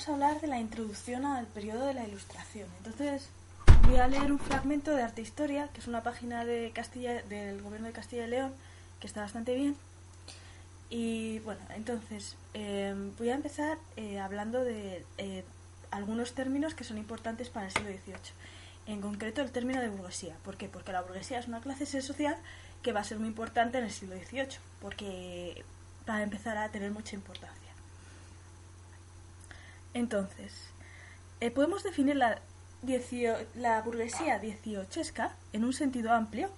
vamos a hablar de la introducción al periodo de la Ilustración. Entonces, voy a leer un fragmento de Arte Historia, que es una página de Castilla, del gobierno de Castilla y León, que está bastante bien. Y bueno, entonces eh, voy a empezar eh, hablando de eh, algunos términos que son importantes para el siglo XVIII. En concreto, el término de burguesía. ¿Por qué? Porque la burguesía es una clase social que va a ser muy importante en el siglo XVIII, porque va a empezar a tener mucha importancia. Entonces, podemos definir la, la burguesía dieciochesca en un sentido amplio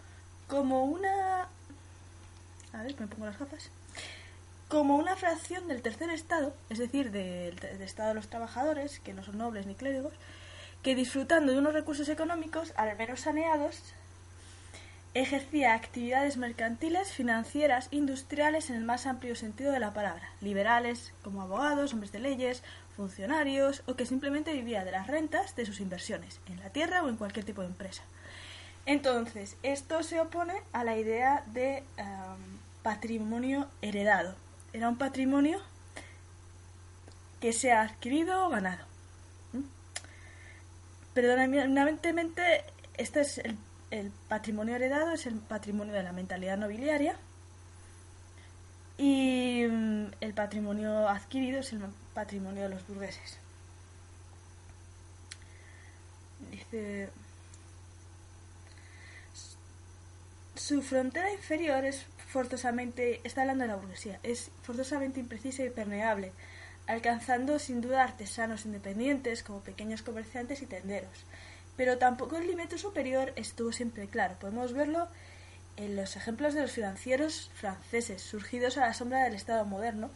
como una... A ver, me pongo las gafas como una fracción del tercer estado, es decir, del, estado de los trabajadores, que no son nobles ni clérigos, que disfrutando de unos recursos económicos, al menos saneados, ejercía actividades mercantiles, financieras, industriales en el más amplio sentido de la palabra, liberales, como abogados, hombres de leyes, funcionarios, o que simplemente vivía de las rentas de sus inversiones, en la tierra o en cualquier tipo de empresa. Entonces, esto se opone a la idea de patrimonio heredado, era un patrimonio que se ha adquirido o ganado. ¿Mm? Predominantemente, este es el, el, patrimonio heredado, es el patrimonio de la mentalidad nobiliaria. Y mm, el patrimonio adquirido es el patrimonio de los burgueses. Dice. Su frontera inferior es forzosamente, está hablando de la burguesía, es forzosamente imprecisa y permeable, alcanzando sin duda artesanos independientes como pequeños comerciantes y tenderos. Pero tampoco el límite superior estuvo siempre claro. Podemos verlo en los ejemplos de los financieros franceses, surgidos a la sombra del Estado moderno.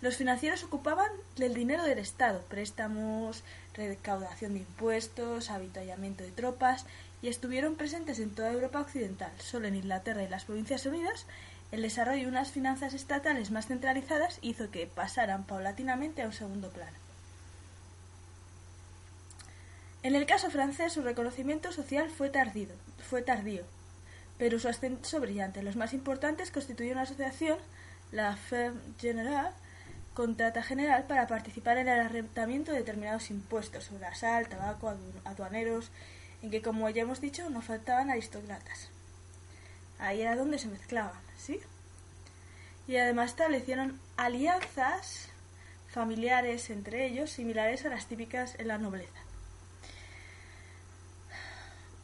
Los financieros ocupaban del dinero del Estado, préstamos, recaudación de impuestos, avituallamiento de tropas, y estuvieron presentes en toda Europa occidental. Solo en Inglaterra y las Provincias Unidas el desarrollo de unas finanzas estatales más centralizadas hizo que pasaran paulatinamente a un segundo plano. En el caso francés, su reconocimiento social fue, tardido, fue tardío, pero su ascenso brillante. Los más importantes constituyeron una asociación, la Ferme Générale, contrata general para participar en el arrendamiento de determinados impuestos sobre sal, tabaco, aduaneros, en que, como ya hemos dicho, no faltaban aristócratas. Ahí era donde se mezclaban, ¿sí? Y además establecieron alianzas familiares entre ellos similares a las típicas en la nobleza.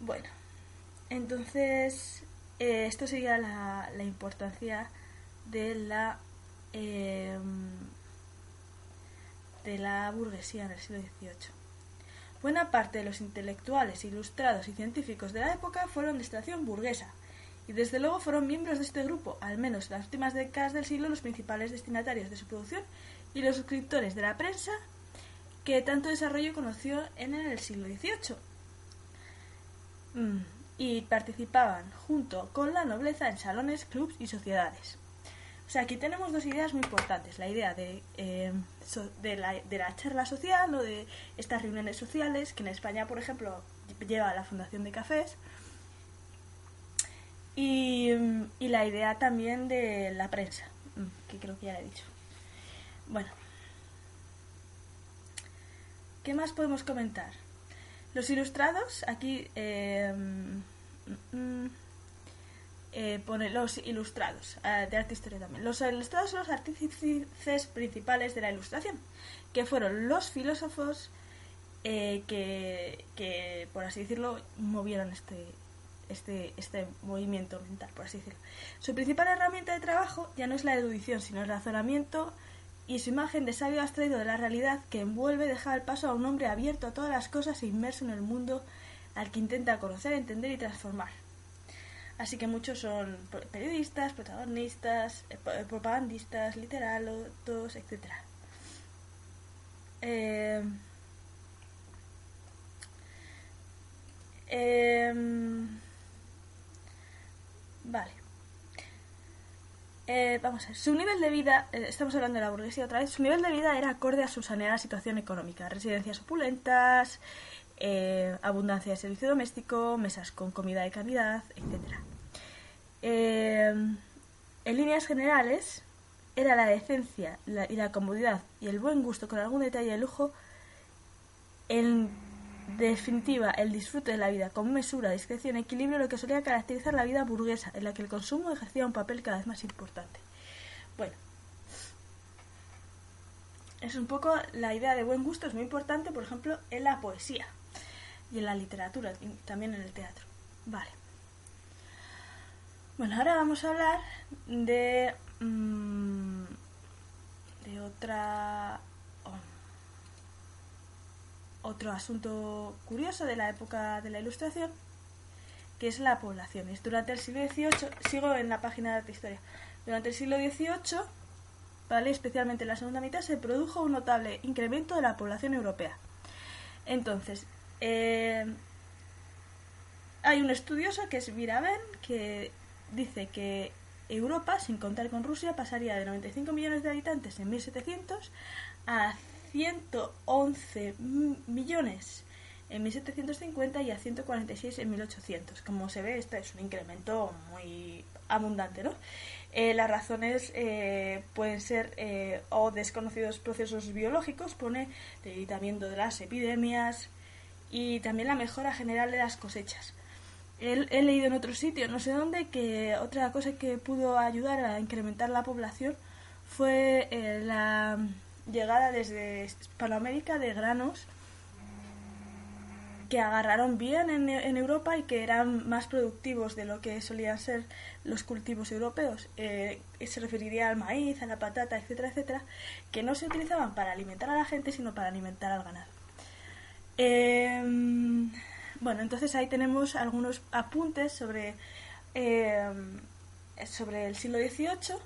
Bueno, entonces eh, esto sería la, importancia de la em, de la burguesía en el siglo XVIII. Buena parte de los intelectuales, ilustrados y científicos de la época fueron de extracción burguesa, y desde luego fueron miembros de este grupo, al menos en las últimas décadas del siglo, los principales destinatarios de su producción y los suscriptores de la prensa que tanto desarrollo conoció en el siglo XVIII. Mm, y participaban junto con la nobleza en salones, clubs y sociedades. O sea, aquí tenemos dos ideas muy importantes. La idea de, eh, de, la, de, la, charla social o de estas reuniones sociales, que en España, por ejemplo, lleva la Fundación de Cafés, y, la idea también de la prensa, mm, que creo que ya la he dicho. Bueno, ¿qué más podemos comentar? Los ilustrados, aquí eh, mm, mm, eh, pone los ilustrados, eh, de arte historia también. Los ilustrados son los artífices principales de la ilustración, que fueron los filósofos que, que, por así decirlo, movieron este, este, este movimiento mental, por así decirlo. Su principal herramienta de trabajo ya no es la erudición, sino el razonamiento y su imagen de sabio abstraído de la realidad que envuelve deja el paso a un hombre abierto a todas las cosas e inmerso en el mundo al que intenta conocer, entender y transformar. Así que muchos son periodistas, protagonistas, eh, propagandistas, literatos, etc. Eh, em, vale. Eh, vamos a ver, su nivel de vida, eh, estamos hablando de la burguesía otra vez, su nivel de vida era acorde a su saneada situación económica, residencias opulentas, eh, abundancia de servicio doméstico, mesas con comida de calidad, etc. en líneas generales, era la decencia y la comodidad y el buen gusto con algún detalle de lujo, en definitiva, el disfrute de la vida con mesura, discreción equilibrio, lo que solía caracterizar la vida burguesa, en la que el consumo ejercía un papel cada vez más importante. Bueno, es un poco la idea de buen gusto, es muy importante, por ejemplo, en la poesía y en la literatura, y también en el teatro. Vale. Bueno, ahora vamos a hablar de, mm, de otra otro asunto curioso de la época de la Ilustración, que es la población. durante el siglo XVIII, sigo en la página de historia, durante el siglo XVIII, ¿vale? especialmente en la segunda mitad, se produjo un notable incremento de la población europea. Entonces, eh, hay un estudioso que es Viraben, que dice que Europa, sin contar con Rusia, pasaría de 95 millones de habitantes en 1700 a 111 millones en 1750 y a 146 en 1800. Como se ve, este es un incremento muy abundante, ¿no? Eh, las razones eh, pueden ser eh, o desconocidos procesos biológicos, pone debilitamiento de las epidemias y también la mejora general de las cosechas. He, he leído en otro sitio, no sé dónde, que otra cosa que pudo ayudar a incrementar la población fue la llegada desde Hispanoamérica de granos que agarraron bien en, Europa y que eran más productivos de lo que solían ser los cultivos europeos. Eh, se referiría al maíz, a la patata, etcétera, etcétera, que no se utilizaban para alimentar a la gente, sino para alimentar al ganado. Em, bueno, entonces ahí tenemos algunos apuntes sobre, em, sobre el siglo XVIII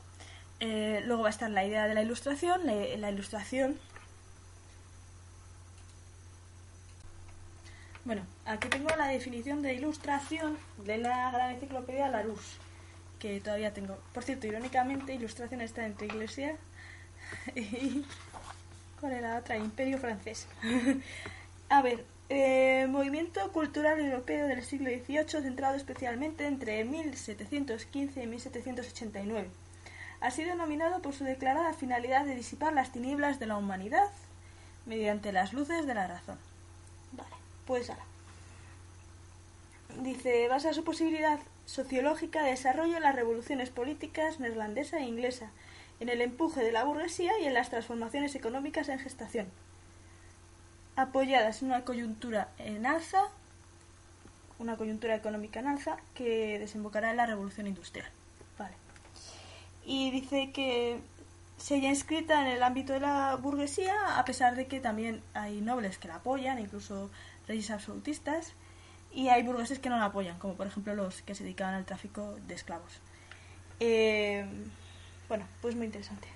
eh, luego va a estar la idea de la ilustración. La, ilustración. Bueno, aquí tengo la definición de ilustración de la gran enciclopedia Larousse, que todavía tengo. Por cierto, irónicamente, ilustración está entre iglesia y. ¿Cuál era la? Imperio francés. a ver, eh, movimiento cultural europeo del siglo XVIII centrado especialmente entre 1715 y 1789 ha sido nominado por su declarada finalidad de disipar las tinieblas de la humanidad mediante las luces de la razón. Vale, pues ahora. Dice, basa su posibilidad sociológica de desarrollo en las revoluciones políticas neerlandesa e inglesa, en el empuje de la burguesía y en las transformaciones económicas en gestación, apoyadas en una coyuntura en alza, una coyuntura económica en alza que desembocará en la revolución industrial y dice que se haya inscrita en el ámbito de la burguesía, a pesar de que también hay nobles que la apoyan, incluso reyes absolutistas, y hay burgueses que no la apoyan, como por ejemplo los que se dedicaban al tráfico de esclavos. Eh, bueno, pues muy interesante.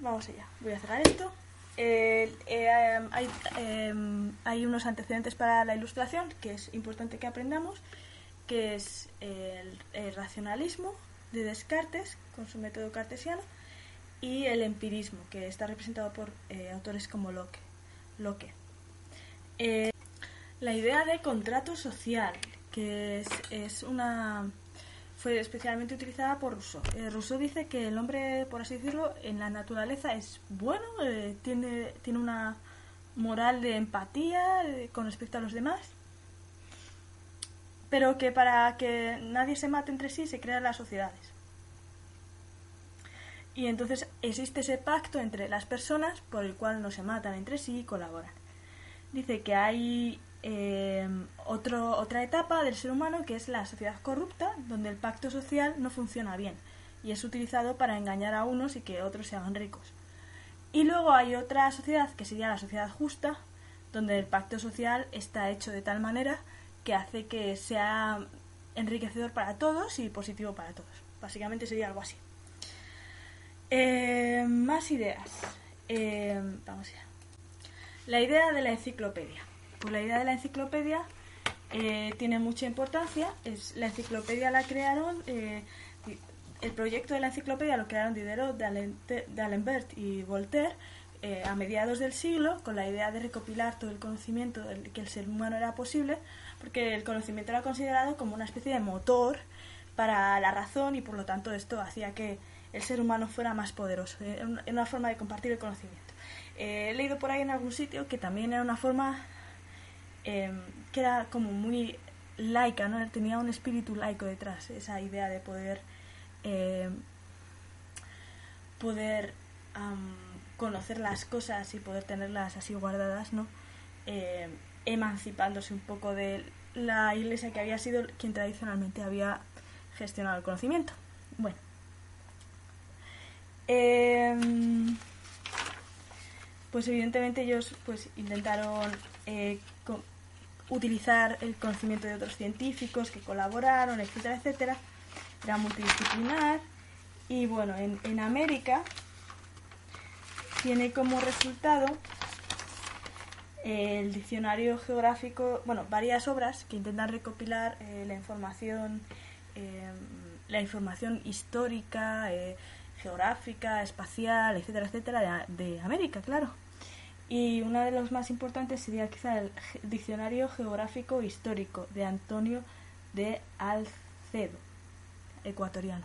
Vamos allá, voy a cerrar esto. Eh, hay, hay unos antecedentes para la ilustración que es importante que aprendamos que es el, racionalismo de Descartes con su método cartesiano y el empirismo, que está representado por eh, autores como Locke. Locke. Eh, la idea de contrato social, que es, es, una fue especialmente utilizada por Rousseau. Eh, Rousseau dice que el hombre, por así decirlo, en la naturaleza es bueno, tiene, tiene una moral de empatía con respecto a los demás pero que para que nadie se mate entre sí se crean las sociedades. Y entonces existe ese pacto entre las personas por el cual no se matan entre sí y colaboran. Dice que hay eh, otro, otra etapa del ser humano que es la sociedad corrupta, donde el pacto social no funciona bien y es utilizado para engañar a unos y que otros se hagan ricos. Y luego hay otra sociedad que sería la sociedad justa, donde el pacto social está hecho de tal manera que hace que sea enriquecedor para todos y positivo para todos. Básicamente sería algo así. Eh, más ideas. Eh, vamos allá. La idea de la enciclopedia. Pues la idea de la enciclopedia eh, tiene mucha importancia. Es, la enciclopedia la crearon, el proyecto de la enciclopedia lo crearon Diderot, D'Alembert y Voltaire a mediados del siglo con la idea de recopilar todo el conocimiento que el ser humano era posible, porque el conocimiento era considerado como una especie de motor para la razón y por lo tanto esto hacía que el ser humano fuera más poderoso, en una forma de compartir el conocimiento. he leído por ahí en algún sitio que también era una forma Em, que era como muy laica, ¿no? Tenía un espíritu laico detrás, esa idea de poder poder conocer las cosas y poder tenerlas así guardadas, ¿no? Em, emancipándose un poco de la iglesia que había sido quien tradicionalmente había gestionado el conocimiento. Bueno. pues evidentemente ellos pues intentaron eh, utilizar el conocimiento de otros científicos que colaboraron, etcétera, etcétera. Era multidisciplinar. Y bueno, en, en América tiene como resultado el diccionario geográfico, bueno, varias obras que intentan recopilar eh, la información, eh, la información histórica, eh, geográfica, espacial, etcétera, etcétera, de América, claro. Y una de los más importantes sería quizá el Diccionario Geográfico Histórico de Antonio de Alcedo, ecuatoriano.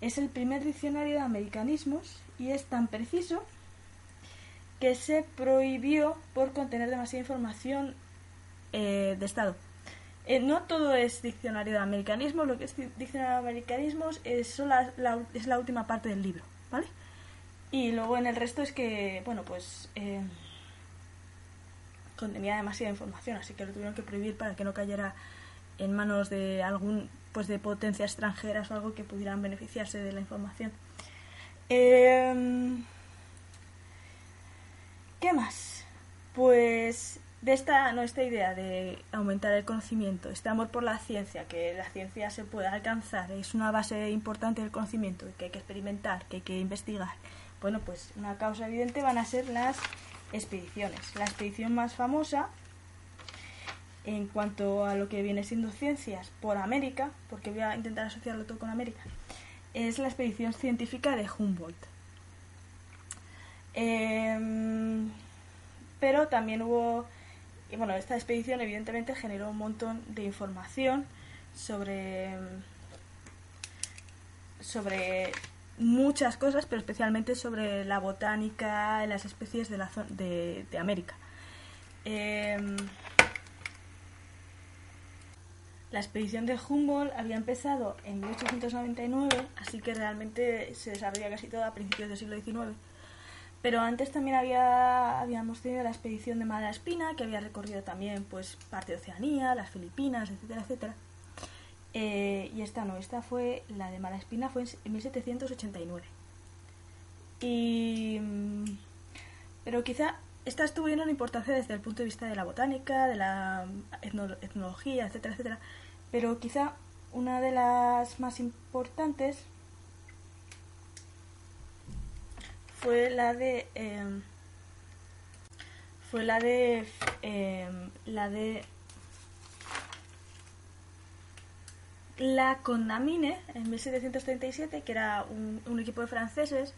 Es el primer diccionario de americanismos y es tan preciso que se prohibió por contener demasiada información eh, de Estado. Eh, no todo es diccionario de americanismos, lo que es diccionario de americanismos es, la última parte del libro, ¿vale? Y luego en el resto es que, bueno, pues eh, contenía demasiada información, así que lo tuvieron que prohibir para que no cayera en manos de algún, pues de potencias extranjeras o algo que pudieran beneficiarse de la información. ¿Qué más? Pues de esta, no, esta idea de aumentar el conocimiento, este amor por la ciencia, que la ciencia se puede alcanzar, es una base importante del conocimiento, que hay que experimentar, que hay que investigar, bueno, pues una causa evidente van a ser las expediciones. La expedición más famosa en cuanto a lo que viene siendo ciencias por América, porque voy a intentar asociarlo todo con América, es la expedición científica de Humboldt. Em, pero también hubo, y bueno, esta expedición evidentemente generó un montón de información sobre sobre muchas cosas, pero especialmente sobre la botánica y las especies de, la de, de América. Em, la expedición de Humboldt había empezado en 1899, así que realmente se desarrolla casi todo a principios del siglo XIX. Pero antes también había, habíamos tenido la expedición de Malaspina, que había recorrido también pues, parte de Oceanía, las Filipinas, etcétera, etcétera. Eh, y esta no, esta fue, la de Malaspina fue en 1789. Y, mm, pero quizá estas tuvieron importancia desde el punto de vista de la botánica, de la etnología, etcétera, etcétera. Pero quizá una de las más importantes fue la de em, fue la de em, la de la Condamine en 1737, que era un, equipo de franceses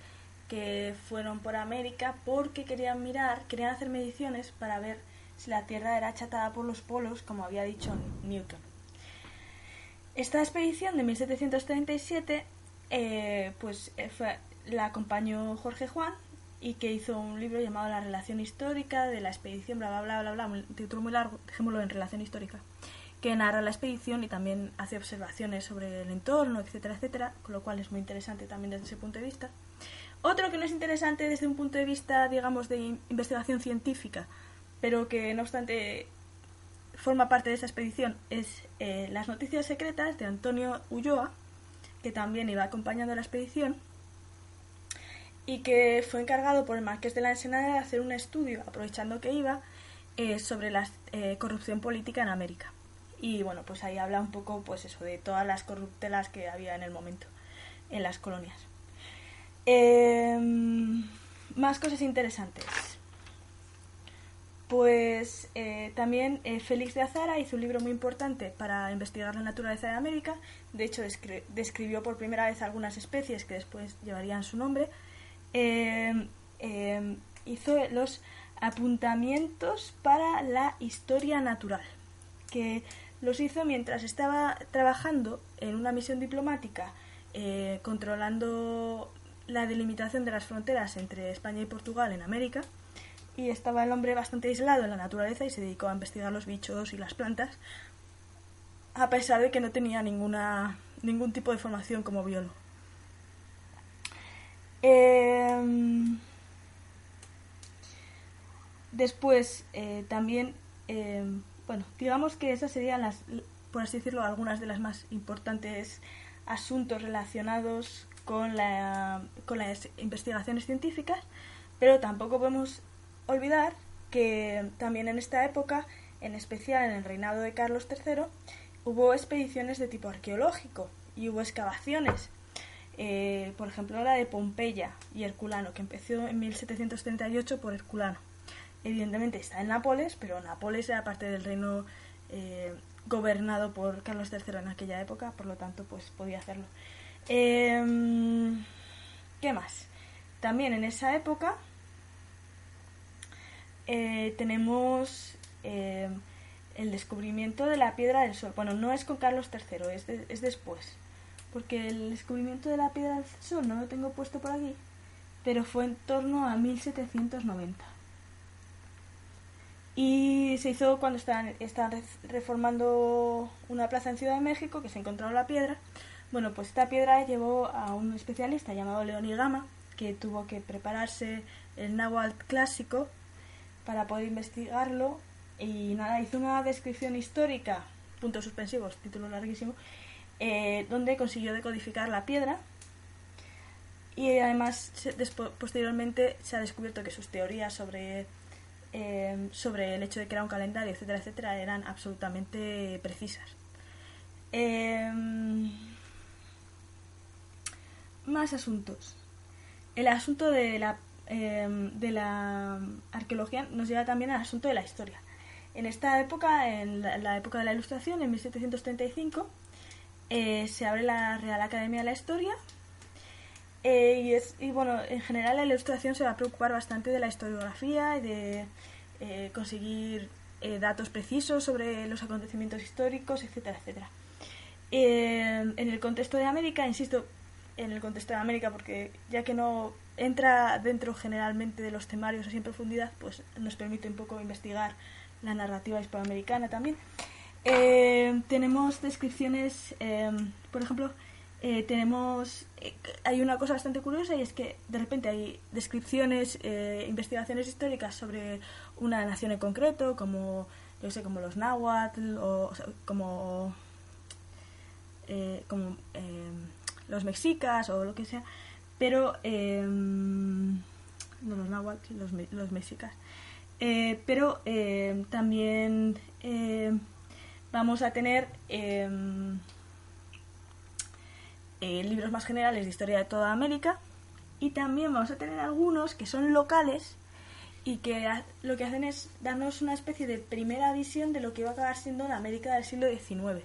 que fueron por América porque querían mirar, querían hacer mediciones para ver si la Tierra era achatada por los polos, como había dicho Newton. Esta expedición de 1737, eh, pues eh, fue, la acompañó Jorge Juan y que hizo un libro llamado La relación histórica de la expedición, bla bla bla bla bla, un título muy largo, dejémoslo en relación histórica que narra la expedición y también hace observaciones sobre el entorno, etcétera, etcétera, con lo cual es muy interesante también desde ese punto de vista. Otro que no es interesante desde un punto de vista, digamos, de investigación científica, pero que no obstante forma parte de esa expedición, es eh, Las noticias secretas de Antonio Ulloa, que también iba acompañando la expedición y que fue encargado por el marqués de la Ensenada de hacer un estudio, aprovechando que iba, eh, sobre la eh, corrupción política en América y bueno, pues ahí habla un poco pues eso de todas las corruptelas que había en el momento en las colonias. Em, más cosas interesantes. Pues eh, también Félix de Azara hizo un libro muy importante para investigar la naturaleza de América. De hecho, describió por primera vez algunas especies que después llevarían su nombre. Em, hizo los apuntamientos para la historia natural, que los hizo mientras estaba trabajando en una misión diplomática eh, controlando la delimitación de las fronteras entre España y Portugal en América y estaba el hombre bastante aislado en la naturaleza y se dedicó a investigar los bichos y las plantas, a pesar de que no tenía ninguna, ningún tipo de formación como biólogo. Em, después, eh, también, em, bueno, digamos que esas serían las, por así decirlo, algunas de las más importantes asuntos relacionados con, con las investigaciones científicas, pero tampoco podemos olvidar que también en esta época, en especial en el reinado de Carlos III, hubo expediciones de tipo arqueológico y hubo excavaciones. Eh, por ejemplo, la de Pompeya y Herculano, que empezó en 1738 por Herculano. Evidentemente está en Nápoles, pero Nápoles era parte del reino eh, gobernado por Carlos III en aquella época, por lo tanto, pues podía hacerlo. Em, ¿Qué más? También en esa época eh, tenemos el descubrimiento de la piedra del sol. Bueno, no es con Carlos III, es, es después. Porque el descubrimiento de la piedra del sol no lo tengo puesto por aquí, pero fue en torno a 1790. Y se hizo cuando estaban, reformando una plaza en Ciudad de México, que se encontró la piedra. Bueno, pues esta piedra llevó a un especialista llamado Leonigama, que tuvo que prepararse el náhuatl clásico para poder investigarlo y nada, hizo una descripción histórica, puntos suspensivos, título larguísimo, eh, donde consiguió decodificar la piedra y además posteriormente se ha descubierto que sus teorías sobre, eh, sobre el hecho de que era un calendario, etcétera, etcétera, eran absolutamente precisas. Em, más asuntos. El asunto de la Em, de la arqueología nos lleva también al asunto de la historia. En esta época, en la, época de la Ilustración, en 1735, eh, se abre la Real Academia de la Historia eh, y, es, y bueno, en general la Ilustración se va a preocupar bastante de la historiografía y de eh, conseguir datos precisos sobre los acontecimientos históricos, etcétera, etcétera. en el contexto de América, insisto, en el contexto de América, porque ya que no entra dentro generalmente de los temarios así en profundidad, pues nos permite un poco investigar la narrativa hispanoamericana también. Eh, tenemos descripciones, em, por ejemplo, eh, tenemos, eh, hay una cosa bastante curiosa y es que de repente hay descripciones, investigaciones históricas sobre una nación en concreto, como, yo sé, como los náhuatl o, como, como em, los mexicas o lo que sea, pero em, no los náhuatl, los, los mexicas. Eh, pero también vamos a tener eh, libros más generales de historia de toda América y también vamos a tener algunos que son locales y que lo que hacen es darnos una especie de primera visión de lo que va a acabar siendo la América del siglo XIX,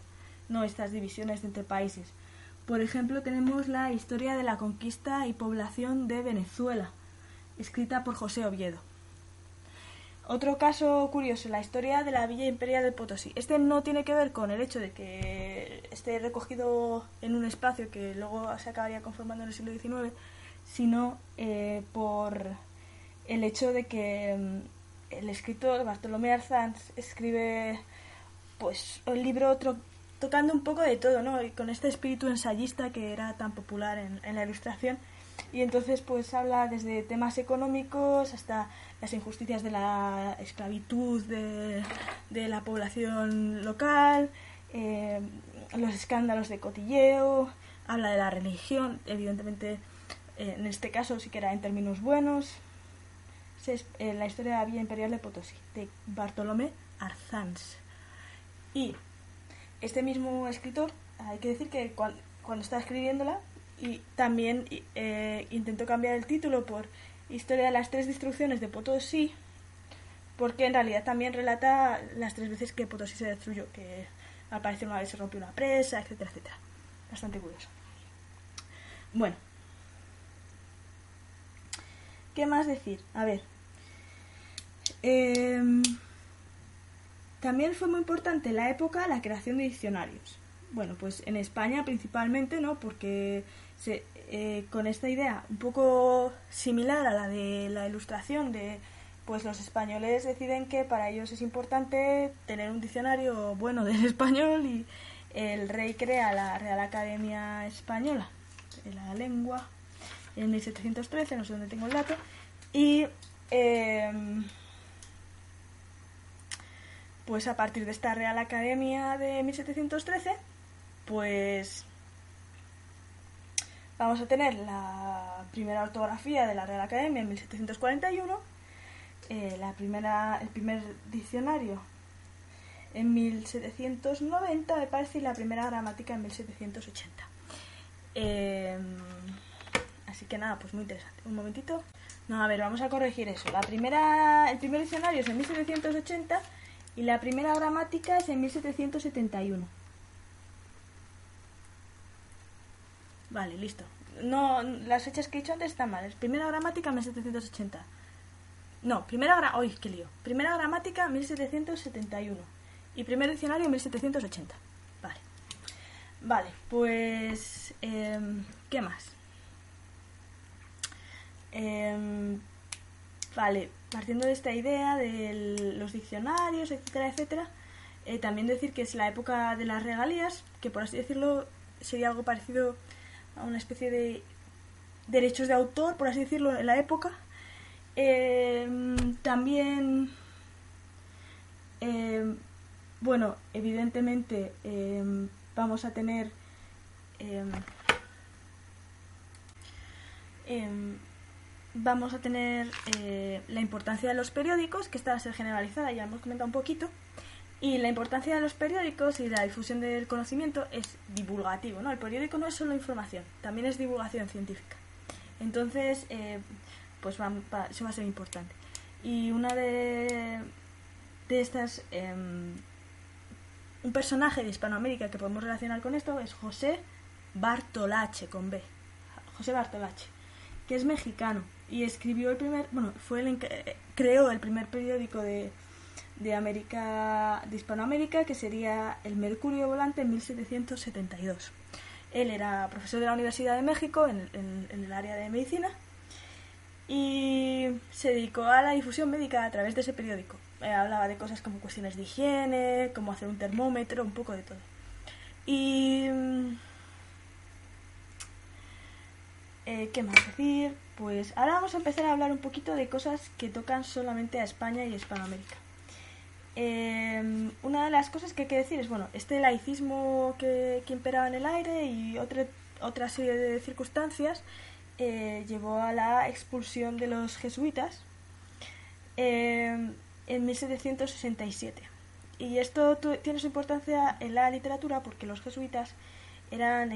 no estas divisiones entre países. Por ejemplo, tenemos la historia de la conquista y población de Venezuela, escrita por José Oviedo. Otro caso curioso, la historia de la Villa Imperial de Potosí. Este no tiene que ver con el hecho de que esté recogido en un espacio que luego se acabaría conformando en el siglo XIX, sino eh, por el hecho de que mm, el escritor Bartolomé Arzanz escribe pues el libro otro tocando un poco de todo, ¿no? Y con este espíritu ensayista que era tan popular en, la ilustración. Y entonces pues habla desde temas económicos hasta las injusticias de la esclavitud de, la población local, eh, los escándalos de cotilleo, habla de la religión, evidentemente eh, en este caso sí que era en términos buenos. Es, eh, la historia de la Vía Imperial de Potosí, de Bartolomé Arzanz. Y este mismo escritor, hay que decir que cuando, está escribiéndola, y también eh, intentó cambiar el título por Historia de las tres destrucciones de Potosí, porque en realidad también relata las tres veces que Potosí se destruyó, que al parecer una vez se rompió una presa, etcétera, etcétera. Bastante curioso. Bueno. ¿Qué más decir? A ver. Em, también fue muy importante en la época la creación de diccionarios. Bueno, pues en España principalmente, ¿no? Porque eh, con esta idea un poco similar a la de la ilustración de pues los españoles deciden que para ellos es importante tener un diccionario bueno del español y el rey crea la Real Academia Española de la lengua en 1713, no sé dónde tengo el dato, y em, pues a partir de esta Real Academia de 1713, pues vamos a tener la primera ortografía de la Real Academia en 1741 eh, la primera, el primer diccionario en 1790, me parece, y la primera gramática en 1780. Em, así que nada, pues muy interesante. Un momentito. No, a ver, vamos a corregir eso. La primera, el primer diccionario es en 1780 y la primera gramática es en 1771. Vale, listo. No, las fechas que he dicho antes están mal. Primera gramática en 1780 no, primera, qué lío. primera gramática 1771 y primer diccionario 1780. Vale. Vale, pues... Em, ¿Qué más? Em, vale, partiendo de esta idea de los diccionarios, etcétera, etcétera, eh, también decir que es la época de las regalías, que por así decirlo sería algo parecido a una especie de derechos de autor, por así decirlo, en la época, Em, también, em, bueno, evidentemente em, vamos a tener vamos a tener eh, la importancia de los periódicos, que está a ser generalizada, ya hemos comentado un poquito, y la importancia de los periódicos y la difusión del conocimiento es divulgativo, ¿no? El periódico no es solo información, también es divulgación científica. Entonces, eh, pues va, eso va a ser importante. Y una de, de estas, em, un personaje de Hispanoamérica que podemos relacionar con esto es José Bartolache, con B. José Bartolache, que es mexicano y escribió el primer, bueno, fue el, creó el primer periódico de, de América, de Hispanoamérica, que sería El Mercurio Volante en 1772. Él era profesor de la Universidad de México en, el área de medicina y se dedicó a la difusión médica a través de ese periódico. Eh, hablaba de cosas como cuestiones de higiene, cómo hacer un termómetro, un poco de todo. Y... Mm, eh, ¿Qué más decir? Pues ahora vamos a empezar a hablar un poquito de cosas que tocan solamente a España y Hispanoamérica. Eh, una de las cosas que hay que decir es, bueno, este laicismo que, que imperaba en el aire y otra, otra serie de circunstancias eh, llevó a la expulsión de los jesuitas eh, en 1767. Y esto tiene su importancia en la literatura porque los jesuitas eran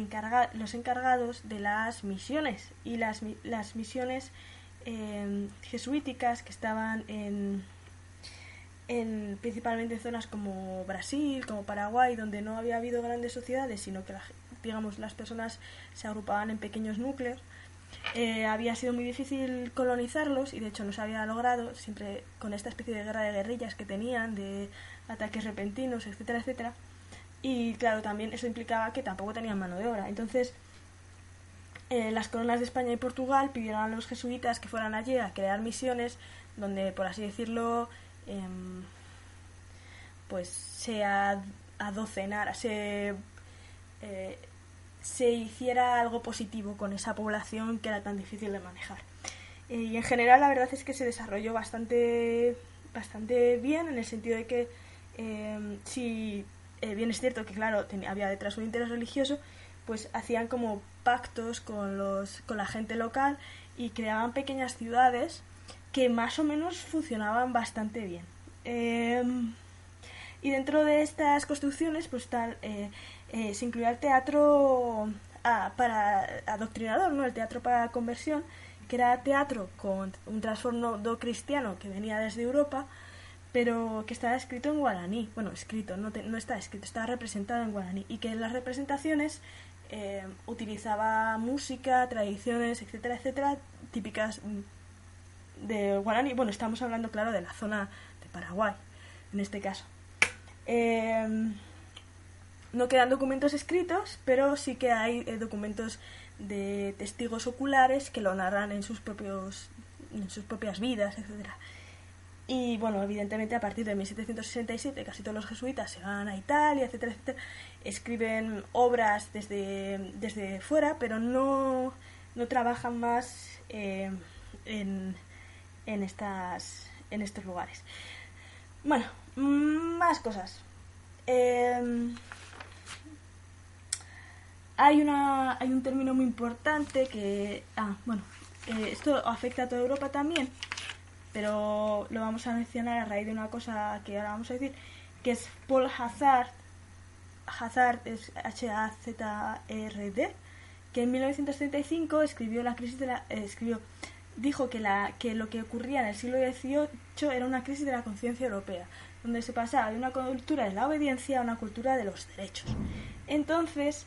los encargados de las misiones y las, las misiones eh, jesuíticas que estaban en, en principalmente zonas como Brasil, como Paraguay, donde no había habido grandes sociedades, sino que digamos las personas se agrupaban en pequeños núcleos eh, había sido muy difícil colonizarlos y de hecho no se había logrado, siempre con esta especie de guerra de guerrillas que tenían, de ataques repentinos, etcétera, etcétera. Y claro, también eso implicaba que tampoco tenían mano de obra. Entonces, eh, las coronas de España y Portugal pidieron a los jesuitas que fueran allí a crear misiones donde, por así decirlo, em, pues se adocenara, se eh, se hiciera algo positivo con esa población que era tan difícil de manejar. Eh, y en general la verdad es que se desarrolló bastante, bastante bien en el sentido de que eh, si eh, bien es cierto que claro había detrás un interés religioso, pues hacían como pactos con, los, con la gente local y creaban pequeñas ciudades que más o menos funcionaban bastante bien. y dentro de estas construcciones pues tal, eh, se incluía el teatro a- para adoctrinador, ¿no? El teatro para conversión, que era teatro con un trasfondo cristiano que venía desde Europa, pero que estaba escrito en guaraní. Bueno, escrito, no, te- no está escrito, está representado en guaraní. Y que en las representaciones eh, utilizaba música, tradiciones, etcétera, etcétera, típicas de guaraní. Bueno, estamos hablando, claro, de la zona de Paraguay, en este caso. Eh, no quedan documentos escritos, pero sí que hay eh, documentos de testigos oculares que lo narran en sus propios en sus propias vidas, etcétera. Y bueno, evidentemente a partir de 1767 casi todos los jesuitas se van a Italia, etcétera, etcétera, escriben obras desde, desde fuera, pero no, no trabajan más eh, en, en, estas, en estos lugares. Bueno, mm, más cosas. Em, hay, una, hay un término muy importante que... Ah, bueno, eh, esto afecta a toda Europa también, pero lo vamos a mencionar a raíz de una cosa que ahora vamos a decir, que es Paul Hazard. Hazard es H-A-Z-R-D, que en 1935 escribió la crisis de la... eh, escribió, dijo que, la, que lo que ocurría en el siglo XVIII era una crisis de la conciencia europea, donde se pasaba de una cultura de la obediencia a una cultura de los derechos. Entonces,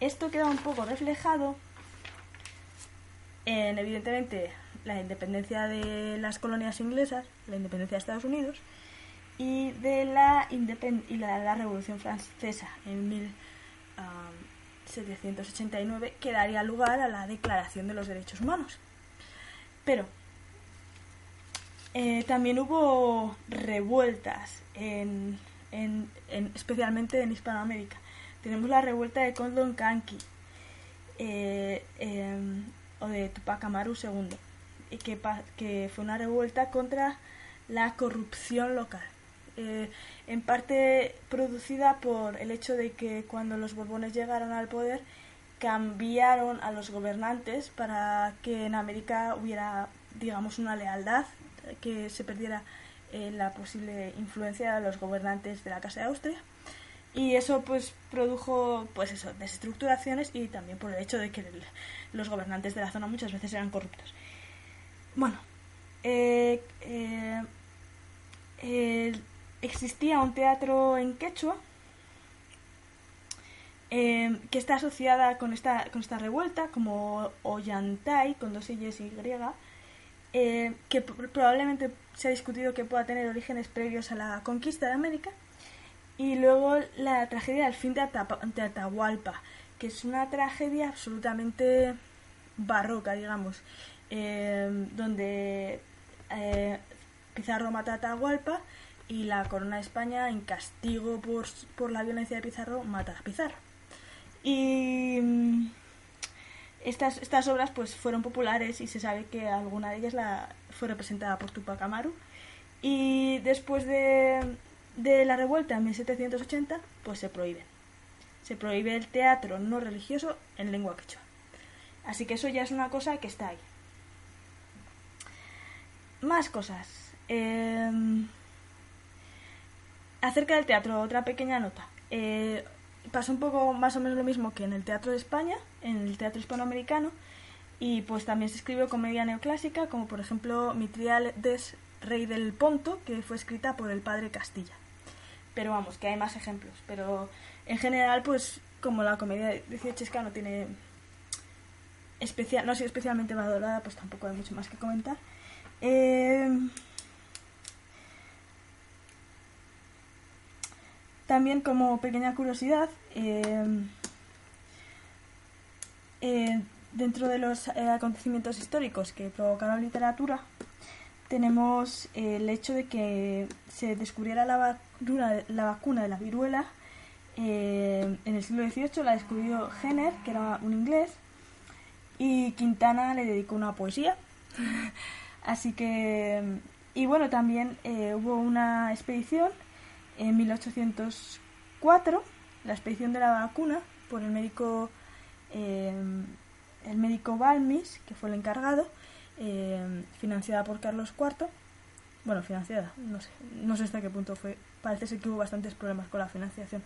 esto queda un poco reflejado en, evidentemente, la independencia de las colonias inglesas, la independencia de Estados Unidos y de la, y la, la Revolución Francesa en 1789, que daría lugar a la Declaración de los Derechos Humanos. Pero eh, también hubo revueltas, en, en- en- especialmente en Hispanoamérica. Tenemos la revuelta de Condon Canqui eh, em, o de Tupac Amaru II, que fue una revuelta contra la corrupción local. Eh, en parte producida por el hecho de que cuando los Borbones llegaron al poder cambiaron a los gobernantes para que en América hubiera, digamos, una lealtad, que se perdiera eh, la posible influencia de los gobernantes de la Casa de Austria. Y eso pues produjo pues eso, desestructuraciones y también por el hecho de que el- los gobernantes de la zona muchas veces eran corruptos. Bueno, eh, eh, existía un teatro en quechua eh, que está asociada con esta, con esta revuelta, como Ollantay, con dos Y's y Y, eh, que pr- probablemente se ha discutido que pueda tener orígenes previos a la conquista de América. Y luego la tragedia del fin de, Atapa- de Atahualpa, que es una tragedia absolutamente barroca, digamos, eh, donde eh, Pizarro mata a Atahualpa y la corona de España, en castigo por, por la violencia de Pizarro, mata a Pizarro. Y mm, estas, estas obras pues fueron populares y se sabe que alguna de ellas la, fue representada por Tupac Amaru. Y después de, de la revuelta en 1780, pues se prohíbe. Se prohíbe el teatro no religioso en lengua quechua. Así que eso ya es una cosa que está ahí. Más cosas. Em, acerca del teatro, otra pequeña nota. Eh, pasó un poco más o menos lo mismo que en el Teatro de España, en el Teatro Hispanoamericano, y pues también se escribió comedia neoclásica, como por ejemplo Mitriades, Rey del Ponto, que fue escrita por el padre Castilla. Pero vamos, que hay más ejemplos. Pero en general, pues como la comedia dieciochesca no tiene especial, no ha sido especialmente valorada, pues tampoco hay mucho más que comentar. Eh, También como pequeña curiosidad, eh, eh, dentro de los eh, acontecimientos históricos que provocaron literatura, tenemos el hecho de que se descubriera la vacuna, la vacuna de la viruela eh, en el siglo XVIII, la descubrió Jenner, que era un inglés, y Quintana le dedicó una poesía. Así que, y bueno, también eh, hubo una expedición en 1804, la expedición de la vacuna, por el médico, eh, el médico Balmis, que fue el encargado, eh, financiada por Carlos IV. Bueno, financiada, no sé, no sé hasta qué punto fue. Parece ser que hubo bastantes problemas con la financiación.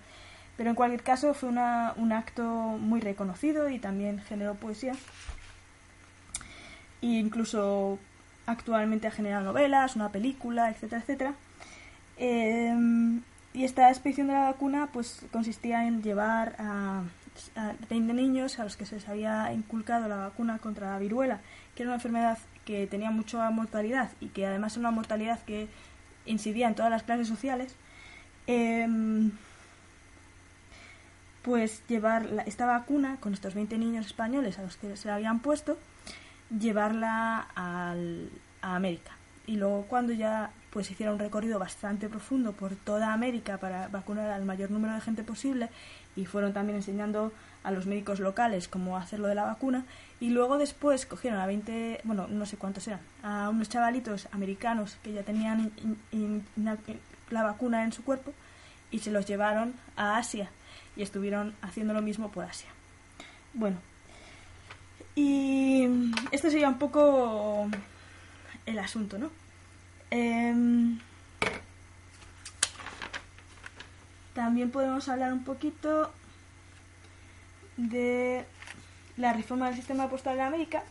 Pero en cualquier caso fue una, un acto muy reconocido y también generó poesía. E incluso actualmente ha generado novelas, una película, etcétera, etcétera. Em, y esta expedición de la vacuna pues consistía en llevar a, a 20 niños a los que se les había inculcado la vacuna contra la viruela, que era una enfermedad que tenía mucha mortalidad y que además era una mortalidad que incidía en todas las clases sociales, em, pues llevar esta vacuna con estos 20 niños españoles a los que se la habían puesto, llevarla al, a América. Y luego cuando ya pues hiciera un recorrido bastante profundo por toda América para vacunar al mayor número de gente posible y fueron también enseñando a los médicos locales cómo hacerlo de la vacuna y luego después cogieron a 20, bueno, no sé cuántos eran, a unos chavalitos americanos que ya tenían la vacuna en su cuerpo y se los llevaron a Asia y estuvieron haciendo lo mismo por Asia. Bueno, y este sería un poco el asunto, ¿no? Em, también podemos hablar un poquito de la reforma del sistema postal de América,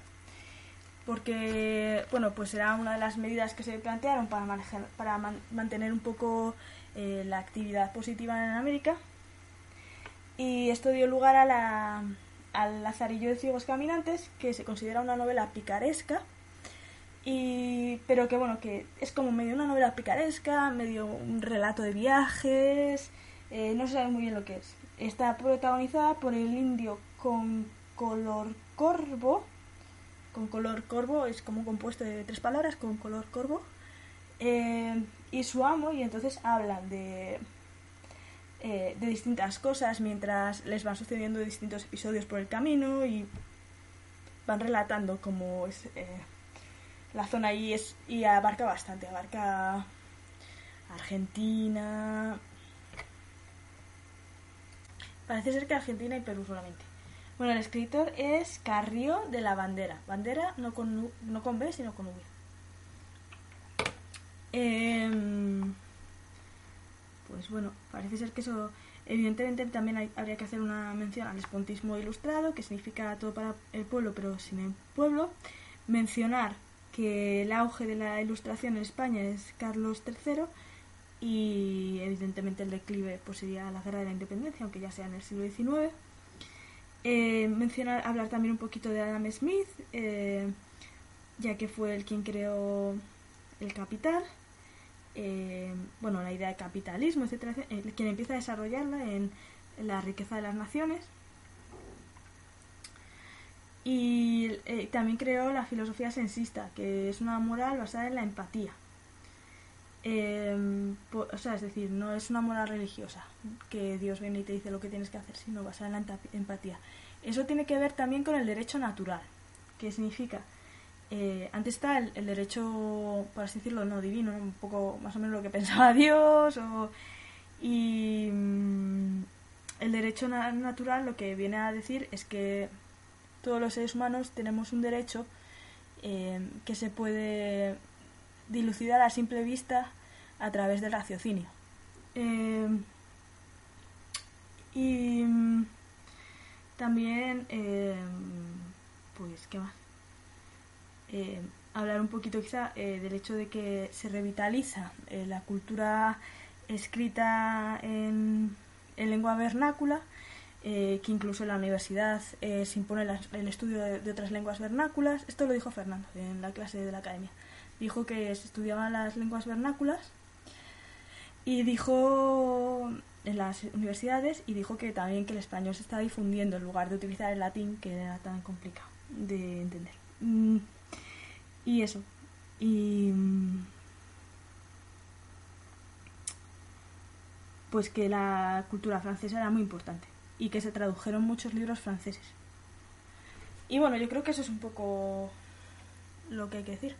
porque, bueno, pues era una de las medidas que se plantearon para, mantener un poco eh, la actividad positiva en América. Y esto dio lugar a la, al Lazarillo de Ciegos Caminantes, que se considera una novela picaresca, y, pero que bueno, que es como medio una novela picaresca, medio un relato de viajes, eh, no se sabe muy bien lo que es. Está protagonizada por el indio con color corvo, con color corvo es como un compuesto de tres palabras, con color corvo, eh, y su amo, y entonces hablan de eh, de distintas cosas mientras les van sucediendo distintos episodios por el camino y van relatando cómo es la zona ahí es y abarca bastante abarca Argentina. Parece ser que Argentina y Perú solamente. Bueno el escritor es Carrió de la Bandera. Bandera no con no con B sino con V. Eh, pues bueno, parece ser que eso, evidentemente también habría que hacer una mención al espontismo ilustrado, que significa todo para el pueblo, pero sin el pueblo. Mencionar que el auge de la ilustración en España es Carlos III y evidentemente el declive pues sería la guerra de la independencia, aunque ya sea en el siglo XIX. Eh, mencionar, hablar también un poquito de Adam Smith, eh, ya que fue el quien creó el Capital. Eh, bueno, la idea de capitalismo, etcétera, eh, quien empieza a desarrollarla en, la riqueza de las naciones. Y eh, también creó la filosofía sensista, que es una moral basada en la empatía. o sea, es decir, no es una moral religiosa, que Dios viene y te dice lo que tienes que hacer, sino basada en la empatía. Eso tiene que ver también con el derecho natural, que significa eh, antes está el, derecho, por así decirlo, no divino, un poco más o menos lo que pensaba Dios, y mm, el derecho natural lo que viene a decir es que todos los seres humanos tenemos un derecho eh, que se puede dilucidar a simple vista a través del raciocinio. Eh, y mm, también, pues, ¿qué más? Eh, hablar un poquito quizá eh, del hecho de que se revitaliza eh, la cultura escrita en, lengua vernácula, que incluso en la universidad se impone el estudio de, otras lenguas vernáculas. Esto lo dijo Fernando en la clase de la academia. Dijo que se estudiaban las lenguas vernáculas y dijo en las universidades y dijo que también que el español se está difundiendo en lugar de utilizar el latín que era tan complicado de entender. Mm, y eso. Y. Pues que la cultura francesa era muy importante. Y que se tradujeron muchos libros franceses. Y bueno, yo creo que eso es un poco lo que hay que decir.